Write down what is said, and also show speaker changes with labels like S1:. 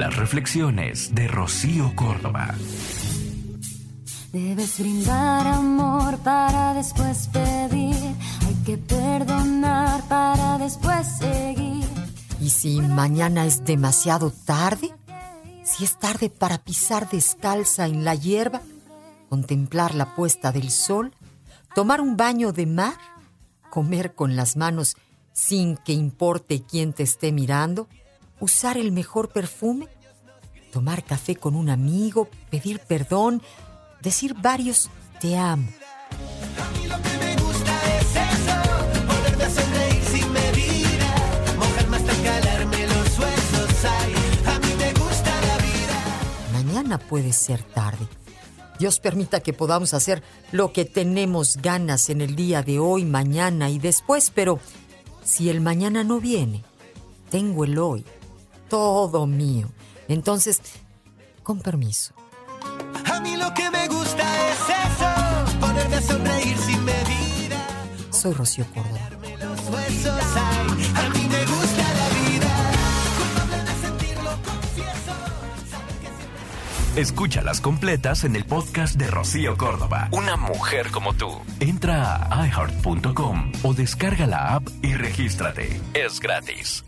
S1: Las reflexiones de Rocío Córdoba.
S2: Debes brindar amor para después pedir. Hay que perdonar para después seguir.
S3: ¿Y si mañana es demasiado tarde? Si es tarde para pisar descalza en la hierba, contemplar la puesta del sol, tomar un baño de mar, comer con las manos sin que importe quién te esté mirando, usar el mejor perfume, tomar café con un amigo, pedir perdón, decir varios te amo. Mañana puede ser tarde. Dios permita que podamos hacer lo que tenemos ganas en el día de hoy, mañana y después, pero si el mañana no viene, tengo el hoy, todo mío. Entonces, con permiso.
S4: A mí lo que me gusta es eso, ponerme a sonreír sin medida,
S3: Soy Rocío Córdoba.
S4: a mí me gusta la vida, culpable de sentirlo, confieso. Saber que siempre
S1: Escúchalas completas en el podcast de Rocío Córdoba. Una mujer como tú. Entra a iHeart.com o descarga la app y regístrate. Es gratis.